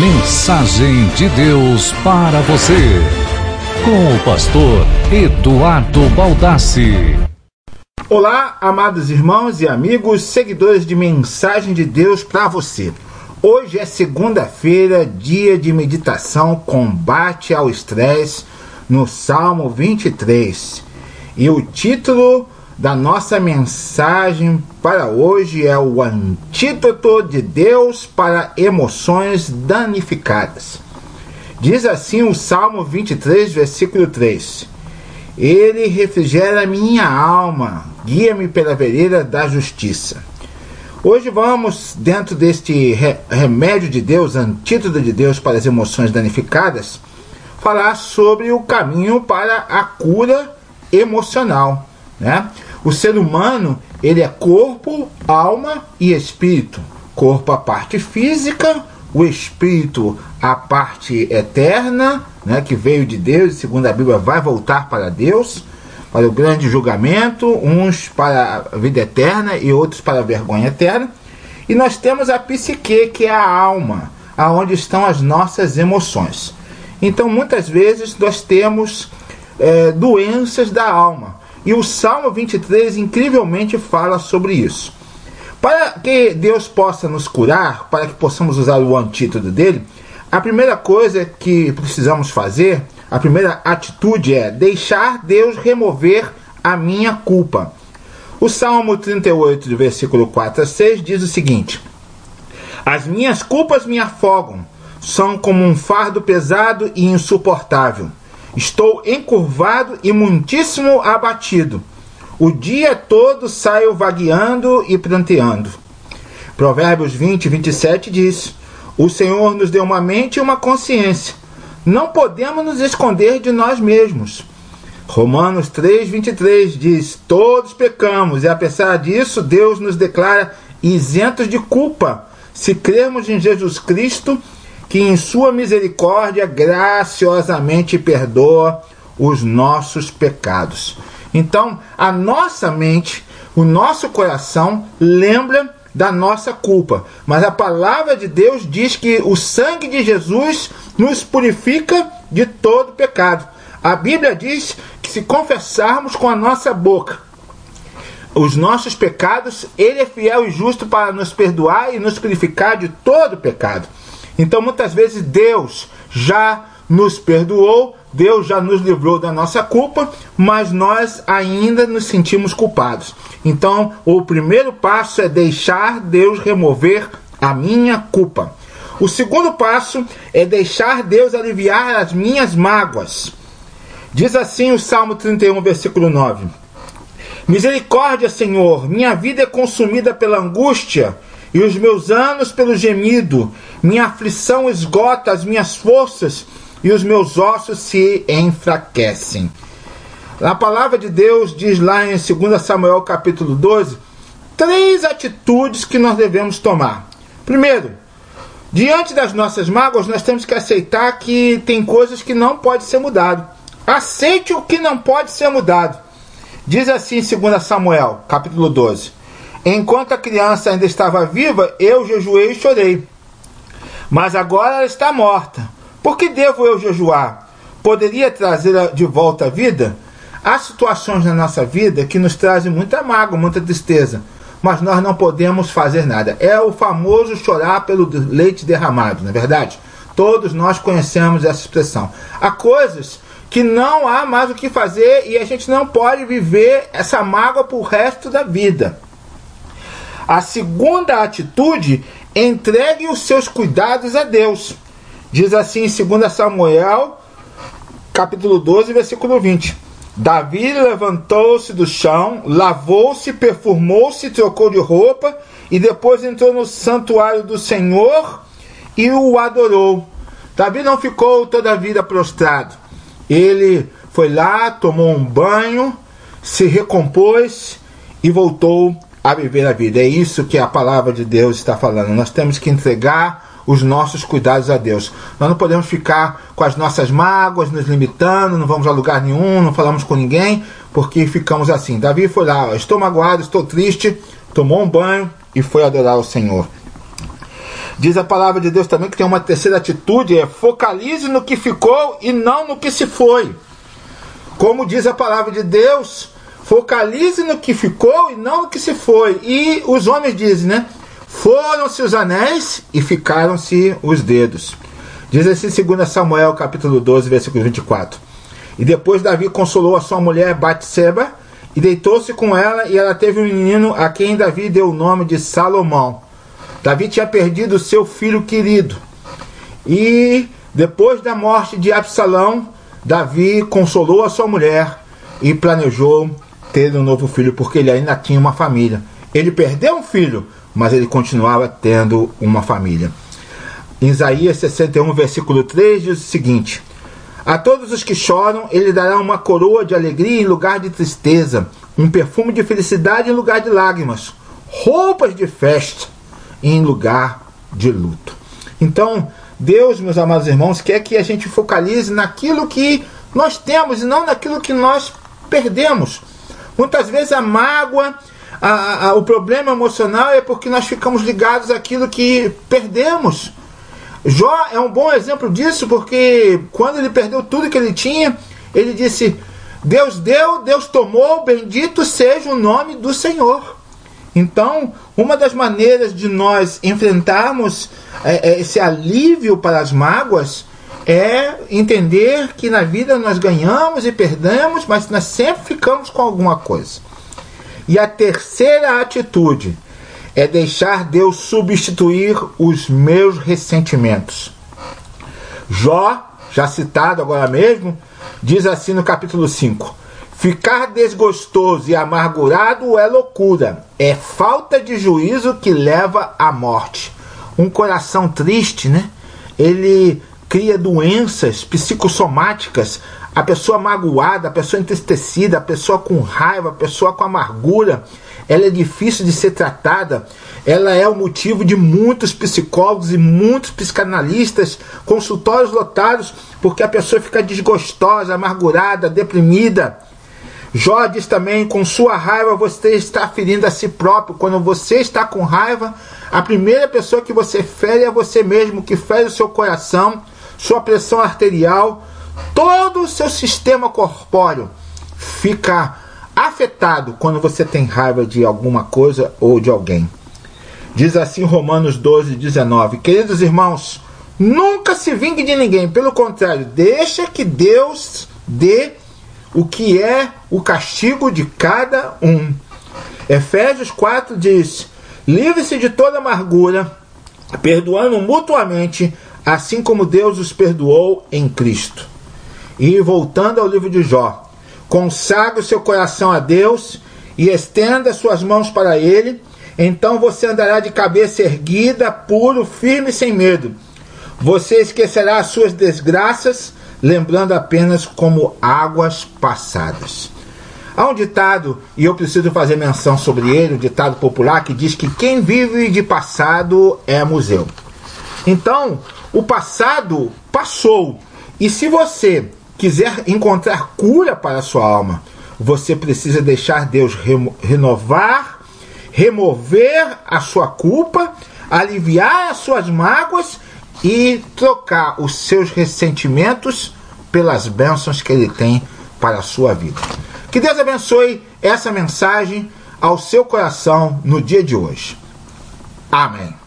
Mensagem de Deus para você. Com o pastor Eduardo Baldassi. Olá, amados irmãos e amigos, seguidores de Mensagem de Deus para você. Hoje é segunda-feira, dia de meditação, combate ao estresse, no Salmo 23. E o título da nossa mensagem para hoje é o antídoto de Deus para emoções danificadas. Diz assim o Salmo 23, versículo 3: Ele refrigera minha alma, guia-me pela vereda da justiça. Hoje vamos, dentro deste remédio de Deus, antídoto de Deus para as emoções danificadas, falar sobre o caminho para a cura emocional. Né? O ser humano ele é corpo, alma e espírito. Corpo a parte física, o espírito a parte eterna, né, que veio de Deus segundo a Bíblia vai voltar para Deus, para o grande julgamento, uns para a vida eterna e outros para a vergonha eterna. E nós temos a psique, que é a alma, aonde estão as nossas emoções. Então, muitas vezes nós temos é, doenças da alma. E o Salmo 23 incrivelmente fala sobre isso. Para que Deus possa nos curar, para que possamos usar o antídoto dele, a primeira coisa que precisamos fazer, a primeira atitude é deixar Deus remover a minha culpa. O Salmo 38, versículo 4 a 6 diz o seguinte: As minhas culpas me afogam, são como um fardo pesado e insuportável. Estou encurvado e muitíssimo abatido. O dia todo saio vagueando e pranteando. Provérbios 20, 27 diz: O Senhor nos deu uma mente e uma consciência. Não podemos nos esconder de nós mesmos. Romanos 3, 23 diz: Todos pecamos e, apesar disso, Deus nos declara isentos de culpa se crermos em Jesus Cristo que em sua misericórdia graciosamente perdoa os nossos pecados. Então, a nossa mente, o nosso coração lembra da nossa culpa, mas a palavra de Deus diz que o sangue de Jesus nos purifica de todo pecado. A Bíblia diz que se confessarmos com a nossa boca os nossos pecados, ele é fiel e justo para nos perdoar e nos purificar de todo pecado. Então muitas vezes Deus já nos perdoou, Deus já nos livrou da nossa culpa, mas nós ainda nos sentimos culpados. Então, o primeiro passo é deixar Deus remover a minha culpa. O segundo passo é deixar Deus aliviar as minhas mágoas. Diz assim o Salmo 31, versículo 9: Misericórdia, Senhor, minha vida é consumida pela angústia e os meus anos pelo gemido. Minha aflição esgota as minhas forças e os meus ossos se enfraquecem. A palavra de Deus diz lá em 2 Samuel capítulo 12 três atitudes que nós devemos tomar. Primeiro, diante das nossas mágoas, nós temos que aceitar que tem coisas que não pode ser mudado. Aceite o que não pode ser mudado. Diz assim em 2 Samuel, capítulo 12: Enquanto a criança ainda estava viva, eu jejuei e chorei. Mas agora ela está morta. Por que devo eu jejuar? Poderia trazê-la de volta à vida? Há situações na nossa vida que nos trazem muita mágoa, muita tristeza, mas nós não podemos fazer nada. É o famoso chorar pelo leite derramado, não é verdade? Todos nós conhecemos essa expressão. Há coisas que não há mais o que fazer e a gente não pode viver essa mágoa para o resto da vida. A segunda atitude, entregue os seus cuidados a Deus. Diz assim em 2 Samuel, capítulo 12, versículo 20. Davi levantou-se do chão, lavou-se, perfumou-se, trocou de roupa e depois entrou no santuário do Senhor e o adorou. Davi não ficou toda a vida prostrado. Ele foi lá, tomou um banho, se recompôs e voltou a viver a vida. É isso que a palavra de Deus está falando. Nós temos que entregar os nossos cuidados a Deus. Nós não podemos ficar com as nossas mágoas, nos limitando, não vamos a lugar nenhum, não falamos com ninguém, porque ficamos assim. Davi foi lá, estou magoado, estou triste, tomou um banho e foi adorar o Senhor. Diz a palavra de Deus também que tem uma terceira atitude, é focalize no que ficou e não no que se foi. Como diz a palavra de Deus, focalize no que ficou e não no que se foi. E os homens dizem, né? Foram-se os anéis e ficaram-se os dedos. Diz assim 2 Samuel capítulo 12, versículo 24. E depois Davi consolou a sua mulher Batseba e deitou-se com ela e ela teve um menino a quem Davi deu o nome de Salomão. Davi tinha perdido seu filho querido. E depois da morte de Absalão, Davi consolou a sua mulher e planejou ter um novo filho, porque ele ainda tinha uma família. Ele perdeu um filho, mas ele continuava tendo uma família. Isaías 61, versículo 3, diz o seguinte: A todos os que choram, ele dará uma coroa de alegria em lugar de tristeza, um perfume de felicidade em lugar de lágrimas, roupas de festa em lugar de luto. Então, Deus, meus amados irmãos, quer que a gente focalize naquilo que nós temos e não naquilo que nós perdemos. Muitas vezes a mágoa, a, a, o problema emocional é porque nós ficamos ligados àquilo que perdemos. Jó é um bom exemplo disso, porque quando ele perdeu tudo que ele tinha, ele disse: Deus deu, Deus tomou, bendito seja o nome do Senhor. Então, uma das maneiras de nós enfrentarmos é, é, esse alívio para as mágoas é entender que na vida nós ganhamos e perdemos, mas nós sempre ficamos com alguma coisa. E a terceira atitude é deixar Deus substituir os meus ressentimentos. Jó, já citado agora mesmo, diz assim no capítulo 5: Ficar desgostoso e amargurado é loucura, é falta de juízo que leva à morte. Um coração triste, né? Ele cria doenças psicossomáticas. A pessoa magoada, a pessoa entristecida, a pessoa com raiva, a pessoa com amargura, ela é difícil de ser tratada. Ela é o motivo de muitos psicólogos e muitos psicanalistas, consultórios lotados, porque a pessoa fica desgostosa, amargurada, deprimida. Jó diz também: com sua raiva você está ferindo a si próprio. Quando você está com raiva, a primeira pessoa que você fere é você mesmo, que fere o seu coração, sua pressão arterial, todo o seu sistema corpóreo fica afetado quando você tem raiva de alguma coisa ou de alguém. Diz assim Romanos 12, 19: Queridos irmãos, nunca se vingue de ninguém, pelo contrário, deixa que Deus dê o que é o castigo de cada um. Efésios 4 diz: Livre-se de toda amargura, perdoando mutuamente, assim como Deus os perdoou em Cristo. E voltando ao livro de Jó, consagre o seu coração a Deus e estenda suas mãos para Ele, então você andará de cabeça erguida, puro, firme, sem medo. Você esquecerá as suas desgraças lembrando apenas como águas passadas. Há um ditado, e eu preciso fazer menção sobre ele, um ditado popular que diz que quem vive de passado é museu. Então, o passado passou. E se você quiser encontrar cura para a sua alma, você precisa deixar Deus renovar, remover a sua culpa, aliviar as suas mágoas e trocar os seus ressentimentos pelas bênçãos que ele tem para a sua vida. Que Deus abençoe essa mensagem ao seu coração no dia de hoje. Amém.